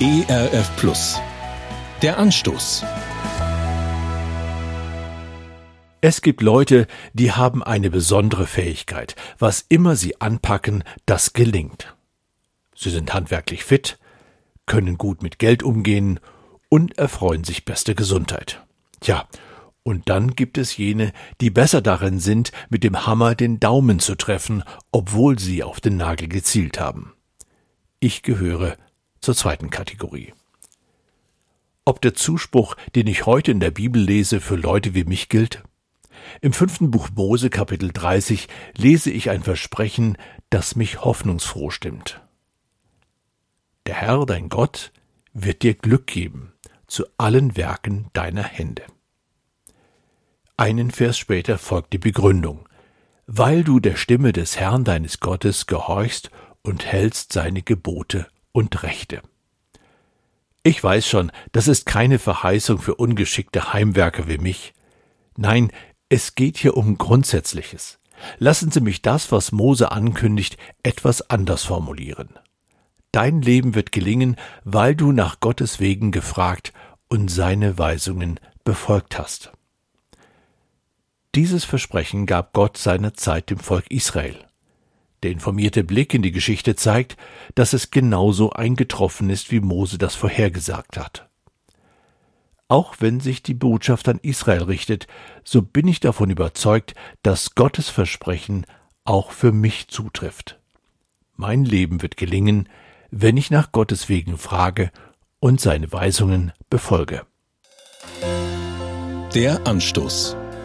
ERF Plus. Der Anstoß. Es gibt Leute, die haben eine besondere Fähigkeit. Was immer sie anpacken, das gelingt. Sie sind handwerklich fit, können gut mit Geld umgehen und erfreuen sich beste Gesundheit. Tja, und dann gibt es jene, die besser darin sind, mit dem Hammer den Daumen zu treffen, obwohl sie auf den Nagel gezielt haben. Ich gehöre zur zweiten Kategorie. Ob der Zuspruch, den ich heute in der Bibel lese, für Leute wie mich gilt? Im fünften Buch Mose Kapitel 30 lese ich ein Versprechen, das mich hoffnungsfroh stimmt. Der Herr, dein Gott, wird dir Glück geben zu allen Werken deiner Hände. Einen Vers später folgt die Begründung. Weil du der Stimme des Herrn deines Gottes gehorchst und hältst seine Gebote und Rechte. Ich weiß schon, das ist keine Verheißung für ungeschickte Heimwerker wie mich. Nein, es geht hier um Grundsätzliches. Lassen Sie mich das, was Mose ankündigt, etwas anders formulieren. Dein Leben wird gelingen, weil du nach Gottes Wegen gefragt und seine Weisungen befolgt hast. Dieses Versprechen gab Gott seiner Zeit dem Volk Israel. Der informierte Blick in die Geschichte zeigt, dass es genauso eingetroffen ist, wie Mose das vorhergesagt hat. Auch wenn sich die Botschaft an Israel richtet, so bin ich davon überzeugt, dass Gottes Versprechen auch für mich zutrifft. Mein Leben wird gelingen, wenn ich nach Gottes Wegen frage und seine Weisungen befolge. Der Anstoß.